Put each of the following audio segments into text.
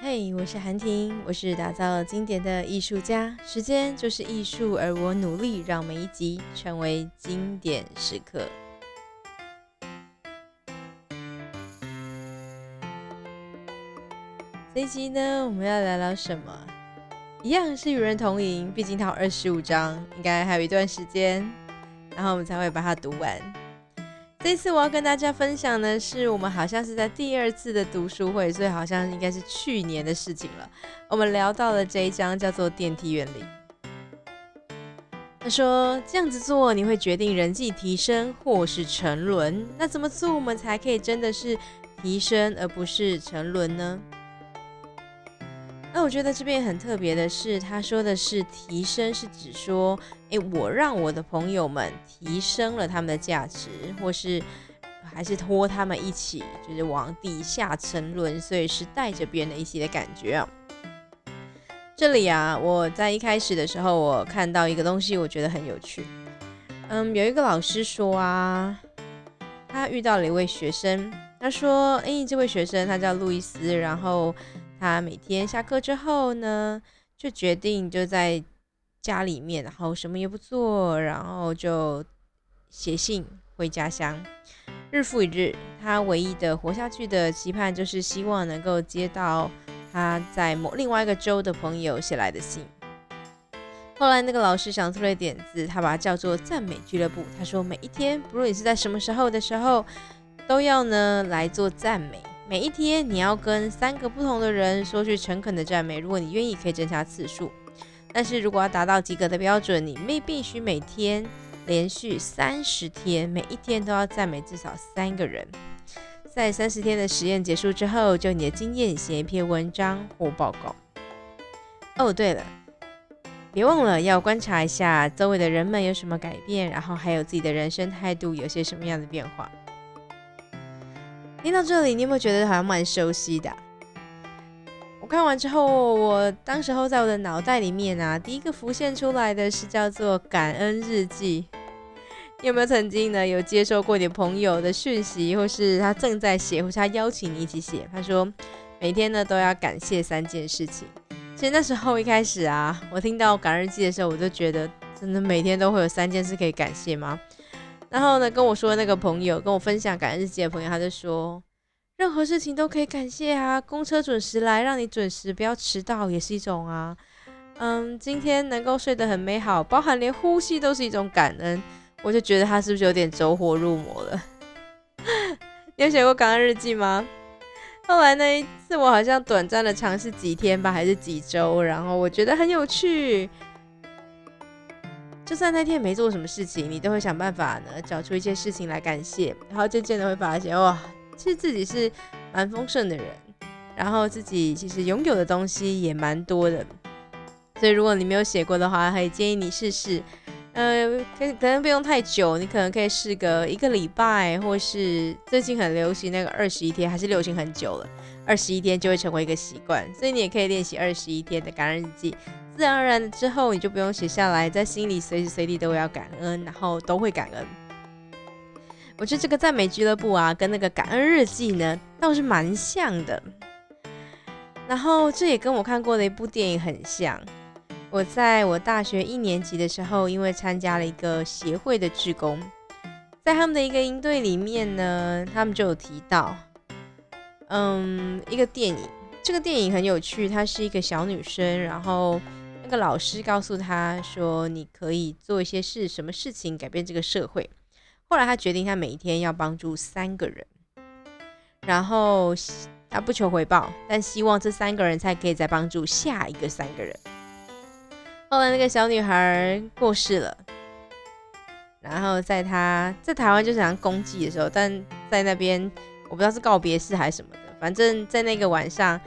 嘿，我是韩婷，我是打造经典的艺术家。时间就是艺术，而我努力让每一集成为经典时刻。这一集呢，我们要聊聊什么？一样是与人同赢，毕竟它有二十五章，应该还有一段时间，然后我们才会把它读完。这次我要跟大家分享的是，我们好像是在第二次的读书会，所以好像应该是去年的事情了。我们聊到了这一章叫做电梯原理。他说这样子做，你会决定人际提升或是沉沦。那怎么做，我们才可以真的是提升，而不是沉沦呢？那我觉得这边很特别的是，他说的是提升，是指说，诶，我让我的朋友们提升了他们的价值，或是还是拖他们一起，就是往底下沉沦，所以是带着别人的一起的感觉啊。这里啊，我在一开始的时候，我看到一个东西，我觉得很有趣。嗯，有一个老师说啊，他遇到了一位学生，他说，诶，这位学生他叫路易斯，然后。他每天下课之后呢，就决定就在家里面，然后什么也不做，然后就写信回家乡。日复一日，他唯一的活下去的期盼就是希望能够接到他在某另外一个州的朋友写来的信。后来那个老师想出了点子，他把它叫做赞美俱乐部。他说，每一天，不论你是在什么时候的时候，都要呢来做赞美。每一天你要跟三个不同的人说句诚恳的赞美，如果你愿意，可以增加次数。但是如果要达到及格的标准，你必必须每天连续三十天，每一天都要赞美至少三个人。在三十天的实验结束之后，就你的经验写一篇文章或报告。哦，对了，别忘了要观察一下周围的人们有什么改变，然后还有自己的人生态度有些什么样的变化。听到这里，你有没有觉得好像蛮熟悉的？看完之后，我当时候在我的脑袋里面啊，第一个浮现出来的是叫做感恩日记。你有没有曾经呢有接收过你朋友的讯息，或是他正在写，或是他邀请你一起写？他说每天呢都要感谢三件事情。其实那时候一开始啊，我听到感恩日记的时候，我就觉得真的每天都会有三件事可以感谢吗？然后呢，跟我说那个朋友，跟我分享感恩日记的朋友，他就说，任何事情都可以感谢啊，公车准时来，让你准时不要迟到也是一种啊。嗯，今天能够睡得很美好，包含连呼吸都是一种感恩。我就觉得他是不是有点走火入魔了？你有写过感恩日记吗？后来那一次，我好像短暂的尝试几天吧，还是几周，然后我觉得很有趣。就算那天没做什么事情，你都会想办法呢，找出一些事情来感谢，然后渐渐的会发现，哇，其实自己是蛮丰盛的人，然后自己其实拥有的东西也蛮多的。所以如果你没有写过的话，可以建议你试试，呃，可可能不用太久，你可能可以试个一个礼拜，或是最近很流行那个二十一天，还是流行很久了，二十一天就会成为一个习惯，所以你也可以练习二十一天的感恩日记。自然而然之后，你就不用写下来，在心里随时随地都要感恩，然后都会感恩。我觉得这个赞美俱乐部啊，跟那个感恩日记呢，倒是蛮像的。然后这也跟我看过的一部电影很像。我在我大学一年级的时候，因为参加了一个协会的志工，在他们的一个营队里面呢，他们就有提到，嗯，一个电影。这个电影很有趣，她是一个小女生，然后。那个老师告诉她说：“你可以做一些事，什么事情改变这个社会？”后来他决定，他每一天要帮助三个人，然后他不求回报，但希望这三个人才可以再帮助下一个三个人。后来那个小女孩过世了，然后在她在台湾就想要公祭的时候，但在那边我不知道是告别式还是什么的，反正在那个晚上。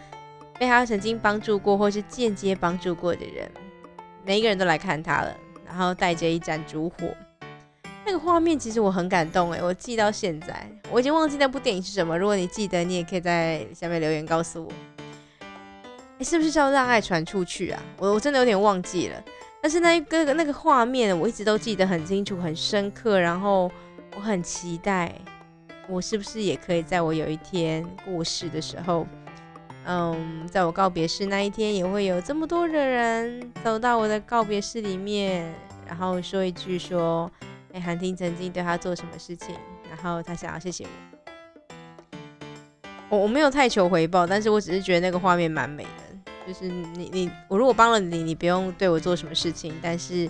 被他曾经帮助过或是间接帮助过的人，每一个人都来看他了，然后带着一盏烛火，那个画面其实我很感动哎，我记到现在，我已经忘记那部电影是什么。如果你记得，你也可以在下面留言告诉我，哎，是不是叫让爱传出去啊？我我真的有点忘记了，但是那一个那个画面我一直都记得很清楚、很深刻，然后我很期待，我是不是也可以在我有一天过世的时候。嗯，在我告别式那一天，也会有这么多的人走到我的告别式里面，然后说一句说，哎，韩婷曾经对他做什么事情，然后他想要谢谢我。我我没有太求回报，但是我只是觉得那个画面蛮美的，就是你你我如果帮了你，你不用对我做什么事情，但是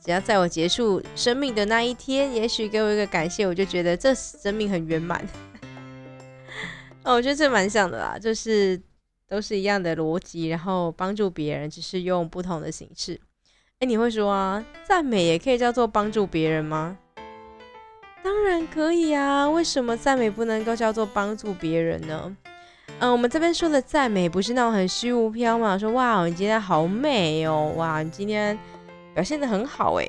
只要在我结束生命的那一天，也许给我一个感谢，我就觉得这生命很圆满。哦，我觉得这蛮像的啦，就是都是一样的逻辑，然后帮助别人，只是用不同的形式。哎，你会说啊，赞美也可以叫做帮助别人吗？当然可以啊，为什么赞美不能够叫做帮助别人呢？嗯，我们这边说的赞美不是那种很虚无缥缈，说哇，你今天好美哦，哇，你今天表现的很好哎。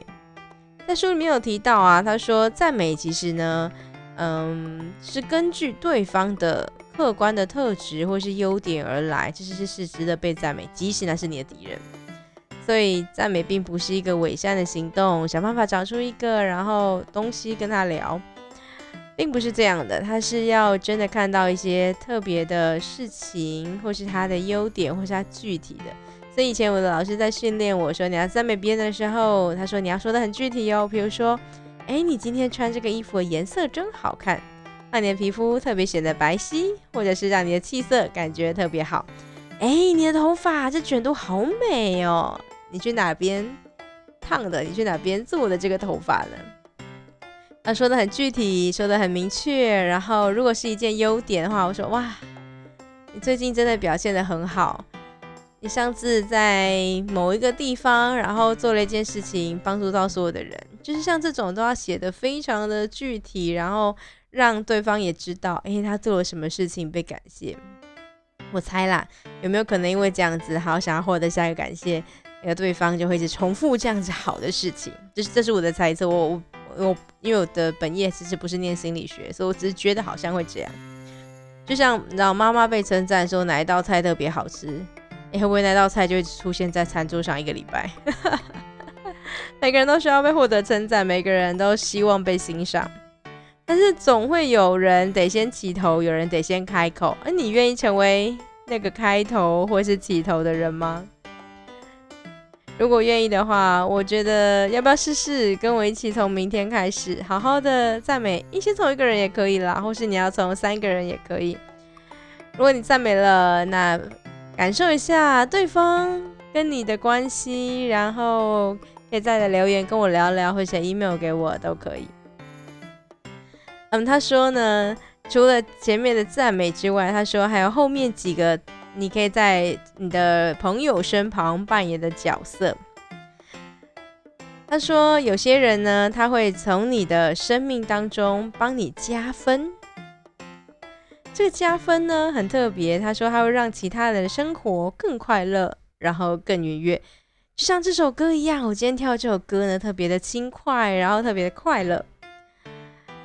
在书里面有提到啊，他说赞美其实呢，嗯，是根据对方的。客观的特质或是优点而来，这是是值得被赞美，即使那是你的敌人。所以赞美并不是一个伪善的行动，想办法找出一个然后东西跟他聊，并不是这样的。他是要真的看到一些特别的事情，或是他的优点，或是他具体的。所以以前我的老师在训练我说，你要赞美别人的时候，他说你要说的很具体哦，比如说，哎，你今天穿这个衣服的颜色真好看。让你的皮肤特别显得白皙，或者是让你的气色感觉特别好。哎，你的头发这卷度好美哦！你去哪边烫的？你去哪边做的这个头发呢？他说的很具体，说的很明确。然后，如果是一件优点的话，我说哇，你最近真的表现的很好。你上次在某一个地方，然后做了一件事情，帮助到所有的人，就是像这种都要写的非常的具体，然后。让对方也知道，哎，他做了什么事情被感谢。我猜啦，有没有可能因为这样子，好想要获得下一个感谢，那个对方就会一直重复这样子好的事情？这是这是我的猜测。我我我，因为我的本业其实不是念心理学，所以我只是觉得好像会这样。就像你知道，妈妈被称赞说哪一道菜特别好吃，哎，会不会那道菜就会出现在餐桌上一个礼拜？每个人都需要被获得称赞，每个人都希望被欣赏。但是总会有人得先起头，有人得先开口。而你愿意成为那个开头或是起头的人吗？如果愿意的话，我觉得要不要试试跟我一起从明天开始，好好的赞美。一先从一个人也可以啦，或是你要从三个人也可以。如果你赞美了，那感受一下对方跟你的关系，然后可以再来留言跟我聊聊，或写 email 给我都可以。嗯，他说呢，除了前面的赞美之外，他说还有后面几个你可以在你的朋友身旁扮演的角色。他说有些人呢，他会从你的生命当中帮你加分。这个加分呢很特别，他说他会让其他人的生活更快乐，然后更愉悦，就像这首歌一样。我今天跳这首歌呢，特别的轻快，然后特别的快乐。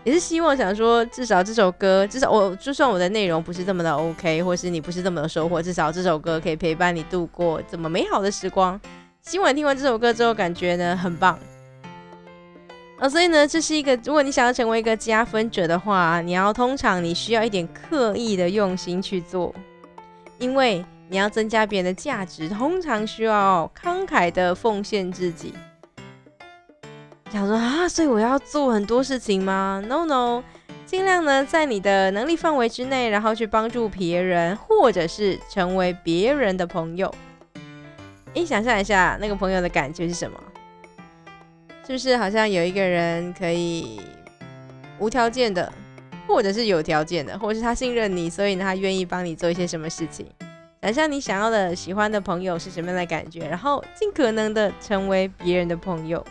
也是希望想说，至少这首歌，至少我就算我的内容不是这么的 OK，或是你不是这么的收获，至少这首歌可以陪伴你度过这么美好的时光。今晚听完这首歌之后，感觉呢很棒。啊，所以呢，这是一个，如果你想要成为一个加分者的话，你要通常你需要一点刻意的用心去做，因为你要增加别人的价值，通常需要慷慨的奉献自己。想说啊，所以我要做很多事情吗？No No，尽量呢在你的能力范围之内，然后去帮助别人，或者是成为别人的朋友。你想象一下那个朋友的感觉是什么？是不是好像有一个人可以无条件的，或者是有条件的，或者是他信任你，所以呢他愿意帮你做一些什么事情？想象你想要的、喜欢的朋友是什么样的感觉，然后尽可能的成为别人的朋友。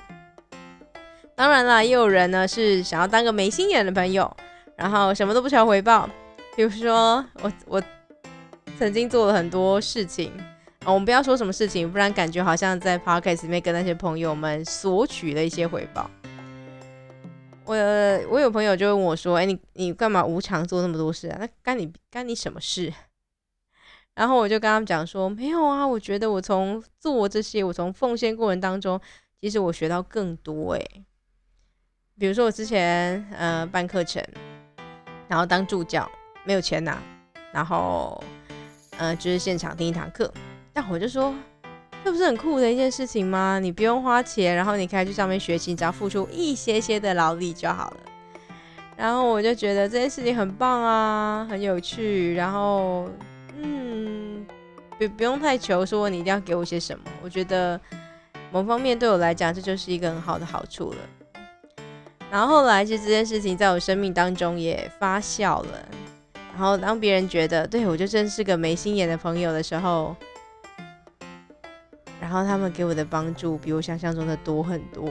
当然啦，也有人呢是想要当个没心眼的朋友，然后什么都不求回报。比如说我，我曾经做了很多事情啊，我们不要说什么事情，不然感觉好像在 podcast 里面跟那些朋友们索取了一些回报。我我有朋友就问我说：“哎，你你干嘛无偿做那么多事啊？那干你干你什么事？”然后我就跟他们讲说：“没有啊，我觉得我从做这些，我从奉献过程当中，其实我学到更多。”哎。比如说我之前呃办课程，然后当助教没有钱拿，然后呃，就是现场听一堂课。但我就说，这不是很酷的一件事情吗？你不用花钱，然后你可以去上面学习，只要付出一些些的劳力就好了。然后我就觉得这件事情很棒啊，很有趣。然后，嗯，不不用太求说你一定要给我些什么。我觉得某方面对我来讲，这就是一个很好的好处了。然后后来，其实这件事情在我生命当中也发酵了。然后当别人觉得对我就真是个没心眼的朋友的时候，然后他们给我的帮助比我想象中的多很多。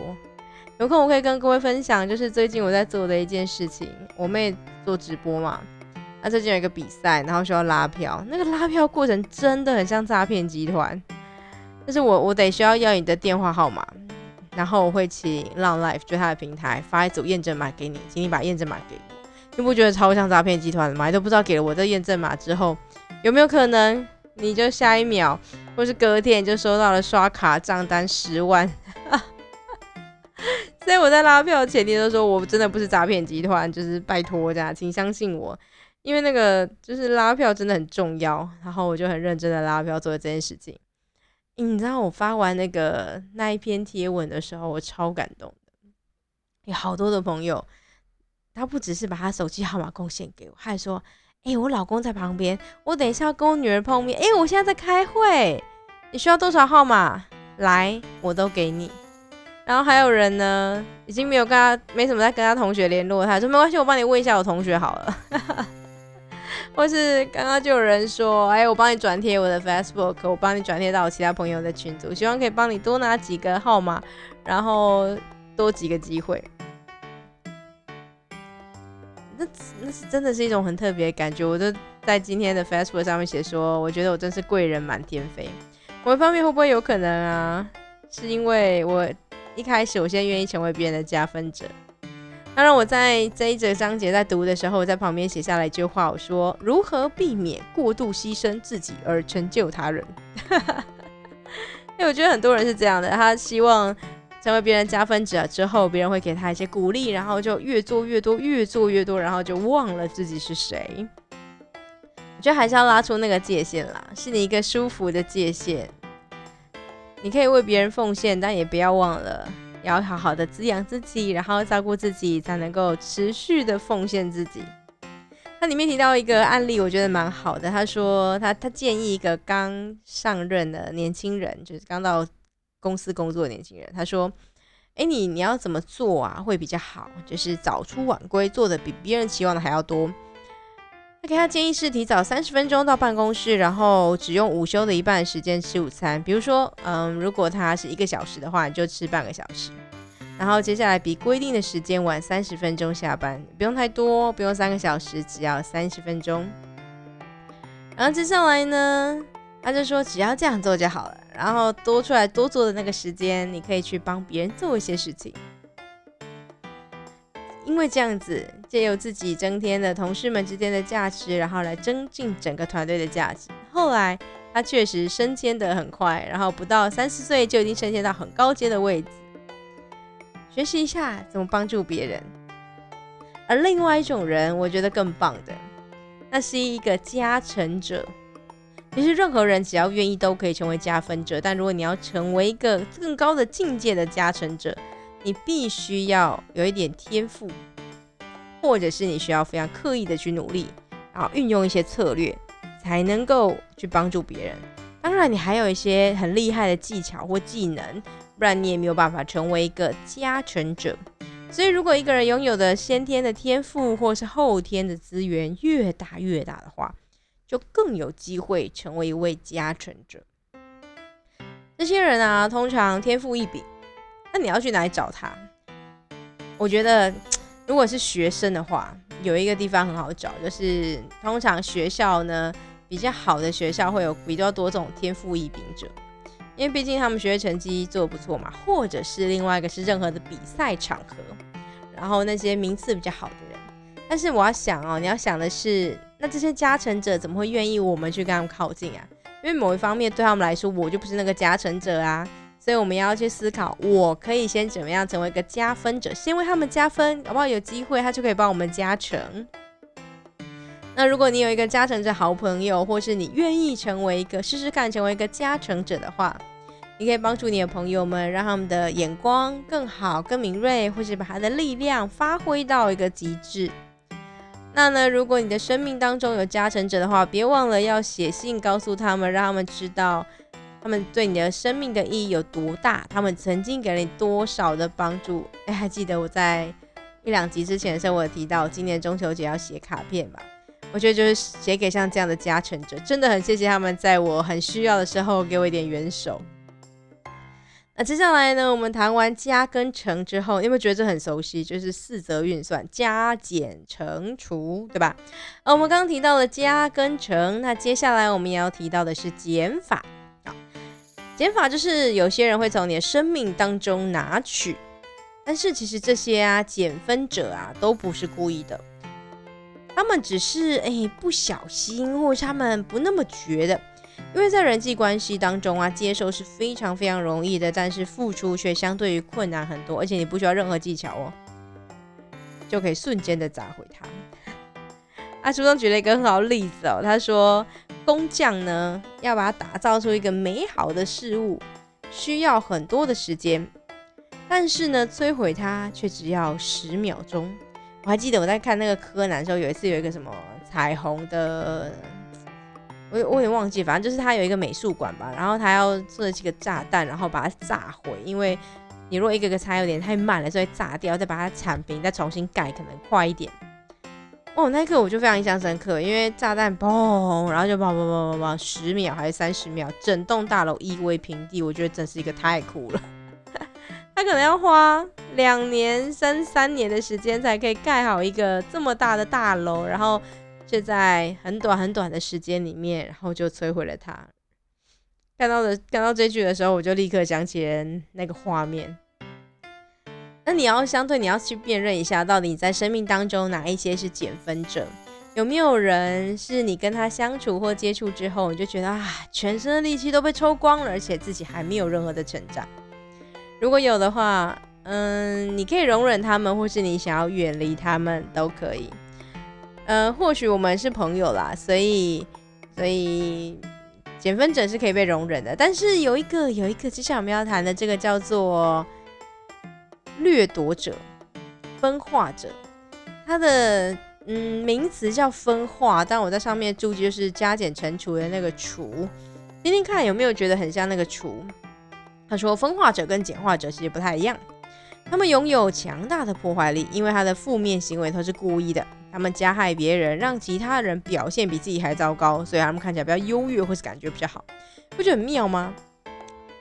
有空我可以跟各位分享，就是最近我在做的一件事情。我妹做直播嘛，那最近有一个比赛，然后需要拉票。那个拉票过程真的很像诈骗集团。但是我我得需要要你的电话号码，然后我会请 Long Life 就他的平台发一组验证码给你，请你把验证码给我。你不觉得超像诈骗集团的吗？都不知道给了我这验证码之后，有没有可能你就下一秒，或是隔天就收到了刷卡账单十万？所以我在拉票前提都说我真的不是诈骗集团，就是拜托这样，请相信我，因为那个就是拉票真的很重要。然后我就很认真的拉票做了这件事情。你知道我发完那个那一篇贴文的时候，我超感动的，有好多的朋友。他不只是把他手机号码贡献给我，他还说：“哎，我老公在旁边，我等一下要跟我女儿碰面。哎，我现在在开会，你需要多少号码？来，我都给你。”然后还有人呢，已经没有跟他没什么在跟他同学联络，他说：“没关系，我帮你问一下我同学好了。”或是刚刚就有人说：“哎，我帮你转贴我的 Facebook，我帮你转贴到我其他朋友的群组，希望可以帮你多拿几个号码，然后多几个机会。”那那是真的是一种很特别的感觉。我就在今天的 Facebook 上面写说，我觉得我真是贵人满天飞。某一方面会不会有可能啊？是因为我一开始我现在愿意成为别人的加分者。当然，我在这一则章节在读的时候，我在旁边写下了一句话，我说：如何避免过度牺牲自己而成就他人？因 为我觉得很多人是这样的，他希望。成为别人加分者之后，别人会给他一些鼓励，然后就越做越多，越做越多，然后就忘了自己是谁。我觉得还是要拉出那个界限啦，是你一个舒服的界限。你可以为别人奉献，但也不要忘了要好好的滋养自己，然后照顾自己，才能够持续的奉献自己。它里面提到一个案例，我觉得蛮好的。他说他他建议一个刚上任的年轻人，就是刚到。公司工作的年轻人，他说：“哎，你你要怎么做啊？会比较好，就是早出晚归，做的比别人期望的还要多。”他给他建议是提早三十分钟到办公室，然后只用午休的一半时间吃午餐。比如说，嗯，如果他是一个小时的话，你就吃半个小时。然后接下来比规定的时间晚三十分钟下班，不用太多，不用三个小时，只要三十分钟。然后接下来呢，他就说只要这样做就好了。然后多出来多做的那个时间，你可以去帮别人做一些事情，因为这样子借由自己增添了同事们之间的价值，然后来增进整个团队的价值。后来他确实升迁的很快，然后不到三十岁就已经升迁到很高阶的位置。学习一下怎么帮助别人，而另外一种人，我觉得更棒的，那是一个加成者。其实任何人只要愿意都可以成为加分者，但如果你要成为一个更高的境界的加成者，你必须要有一点天赋，或者是你需要非常刻意的去努力，然后运用一些策略，才能够去帮助别人。当然，你还有一些很厉害的技巧或技能，不然你也没有办法成为一个加成者。所以，如果一个人拥有的先天的天赋或是后天的资源越大越大的话，就更有机会成为一位加成者。这些人啊，通常天赋异禀，那你要去哪里找他？我觉得，如果是学生的话，有一个地方很好找，就是通常学校呢比较好的学校会有比较多这种天赋异禀者，因为毕竟他们学习成绩做的不错嘛，或者是另外一个是任何的比赛场合，然后那些名次比较好的人。但是我要想哦，你要想的是。那这些加成者怎么会愿意我们去跟他们靠近啊？因为某一方面对他们来说，我就不是那个加成者啊，所以我们要去思考，我可以先怎么样成为一个加分者，先为他们加分，好不好？有机会他就可以帮我们加成。那如果你有一个加成者好朋友，或是你愿意成为一个试试看成为一个加成者的话，你可以帮助你的朋友们，让他们的眼光更好、更敏锐，或是把他的力量发挥到一个极致。那呢，如果你的生命当中有加成者的话，别忘了要写信告诉他们，让他们知道他们对你的生命的意义有多大，他们曾经给了你多少的帮助。哎，还记得我在一两集之前的时候，我提到今年中秋节要写卡片吧？我觉得就是写给像这样的加成者，真的很谢谢他们在我很需要的时候给我一点援手。那接下来呢，我们谈完加跟乘之后，有没有觉得这很熟悉？就是四则运算，加减乘除，对吧？呃，我们刚刚提到了加跟乘，那接下来我们也要提到的是减法。减法就是有些人会从你的生命当中拿取，但是其实这些啊减分者啊都不是故意的。他们只是哎不小心，或是他们不那么觉得，因为在人际关系当中啊，接受是非常非常容易的，但是付出却相对于困难很多，而且你不需要任何技巧哦，就可以瞬间的砸毁它。啊，书中举了一个很好的例子哦，他说工匠呢要把它打造出一个美好的事物，需要很多的时间，但是呢摧毁它却只要十秒钟。我还记得我在看那个柯南的时候，有一次有一个什么彩虹的，我我也忘记，反正就是他有一个美术馆吧，然后他要做几个炸弹，然后把它炸毁，因为你如果一个个拆有点太慢了，所以炸掉，再把它铲平，再重新盖可能快一点。哦，那一刻我就非常印象深刻，因为炸弹嘣，然后就砰砰砰砰砰，十秒还是三十秒，整栋大楼夷为平地，我觉得真是一个太酷了。他可能要花两年、三三年的时间才可以盖好一个这么大的大楼，然后却在很短很短的时间里面，然后就摧毁了它。看到的看到这句的时候，我就立刻想起那个画面。那你要相对，你要去辨认一下，到底你在生命当中哪一些是减分者？有没有人是你跟他相处或接触之后，你就觉得啊，全身的力气都被抽光了，而且自己还没有任何的成长？如果有的话，嗯，你可以容忍他们，或是你想要远离他们都可以。嗯，或许我们是朋友啦，所以所以减分者是可以被容忍的。但是有一个有一个，接下来我们要谈的这个叫做掠夺者、分化者，它的嗯名词叫分化，但我在上面注记就是加减乘除的那个除，听听看有没有觉得很像那个除。他说，分化者跟简化者其实不太一样，他们拥有强大的破坏力，因为他的负面行为都是故意的，他们加害别人，让其他人表现比自己还糟糕，所以他们看起来比较优越，或是感觉比较好，不觉得很妙吗？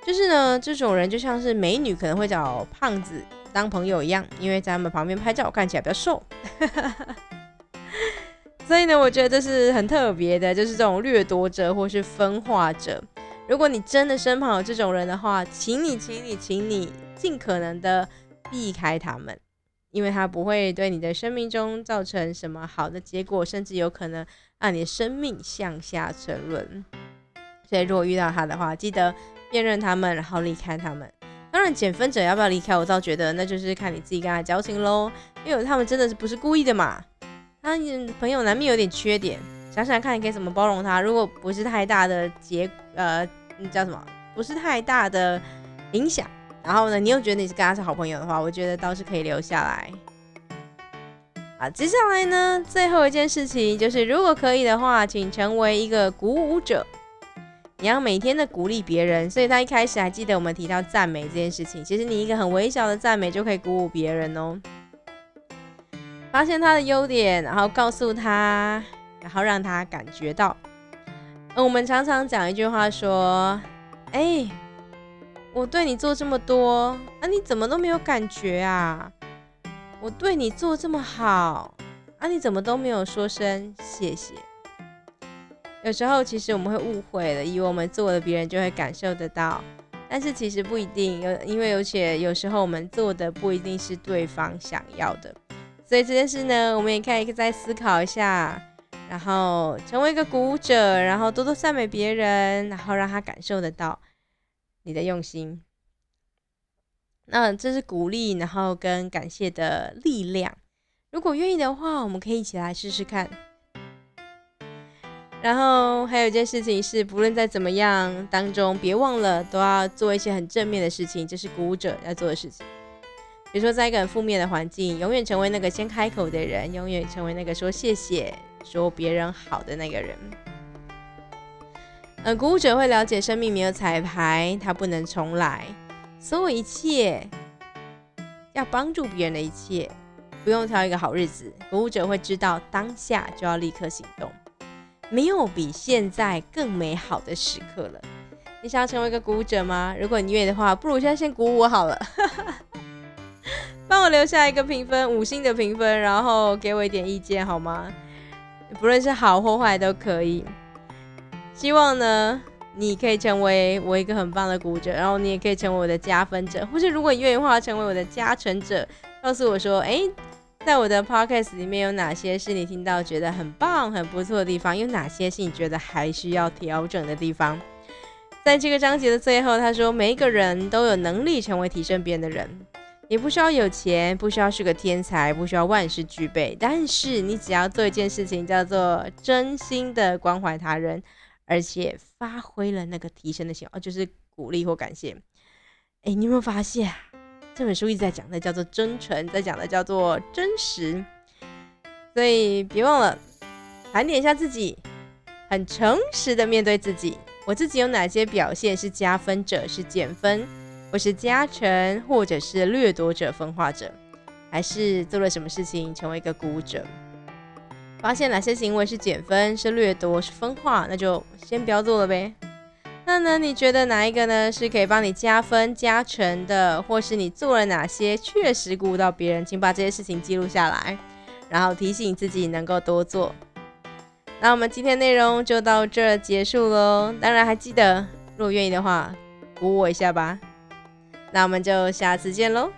就是呢，这种人就像是美女可能会找胖子当朋友一样，因为在他们旁边拍照看起来比较瘦，所以呢，我觉得这是很特别的，就是这种掠夺者或是分化者。如果你真的身旁有这种人的话，请你，请你，请你尽可能的避开他们，因为他不会对你的生命中造成什么好的结果，甚至有可能让你的生命向下沉沦。所以，如果遇到他的话，记得辨认他们，然后离开他们。当然，减分者要不要离开，我倒觉得那就是看你自己跟他交情喽，因为他们真的是不是故意的嘛。他朋友难免有点缺点，想想看你可以怎么包容他。如果不是太大的结，呃。叫什么？不是太大的影响。然后呢，你又觉得你是跟他是好朋友的话，我觉得倒是可以留下来。啊，接下来呢，最后一件事情就是，如果可以的话，请成为一个鼓舞者。你要每天的鼓励别人。所以他一开始还记得我们提到赞美这件事情，其实你一个很微小的赞美就可以鼓舞别人哦。发现他的优点，然后告诉他，然后让他感觉到。我们常常讲一句话说：“哎，我对你做这么多，啊，你怎么都没有感觉啊？我对你做这么好，啊，你怎么都没有说声谢谢？”有时候其实我们会误会了，以为我们做了别人就会感受得到，但是其实不一定。有因为而且有时候我们做的不一定是对方想要的，所以这件事呢，我们也可以再思考一下。然后成为一个鼓舞者，然后多多赞美别人，然后让他感受得到你的用心。那这是鼓励，然后跟感谢的力量。如果愿意的话，我们可以一起来试试看。然后还有一件事情是，不论在怎么样当中，别忘了都要做一些很正面的事情，这是鼓舞者要做的事情。比如说，在一个很负面的环境，永远成为那个先开口的人，永远成为那个说谢谢、说别人好的那个人。呃，鼓舞者会了解生命没有彩排，他不能重来，所有一切要帮助别人的一切，不用挑一个好日子。鼓舞者会知道当下就要立刻行动。没有比现在更美好的时刻了。你想要成为一个鼓舞者吗？如果你愿意的话，不如现在先鼓舞我好了。帮我留下一个评分，五星的评分，然后给我一点意见好吗？不论是好或坏都可以。希望呢，你可以成为我一个很棒的鼓者，然后你也可以成为我的加分者，或是如果你愿意的话，成为我的加成者，告诉我说，哎。在我的 podcast 里面有哪些是你听到觉得很棒、很不错的地方？有哪些是你觉得还需要调整的地方？在这个章节的最后，他说：“每一个人都有能力成为提升别人的人，你不需要有钱，不需要是个天才，不需要万事俱备，但是你只要做一件事情，叫做真心的关怀他人，而且发挥了那个提升的行为，就是鼓励或感谢。哎，你有没有发现？”这本书一直在讲的叫做真诚，在讲的叫做真实，所以别忘了盘点一下自己，很诚实的面对自己。我自己有哪些表现是加分者，是减分，或是加成，或者是掠夺者、分化者，还是做了什么事情成为一个鼓舞者？发现哪些行为是减分、是掠夺、是分化，那就先不要做了呗。那呢？你觉得哪一个呢是可以帮你加分加成的，或是你做了哪些确实鼓舞到别人？请把这些事情记录下来，然后提醒自己能够多做。那我们今天内容就到这结束喽。当然还记得，如果愿意的话，鼓舞我一下吧。那我们就下次见喽。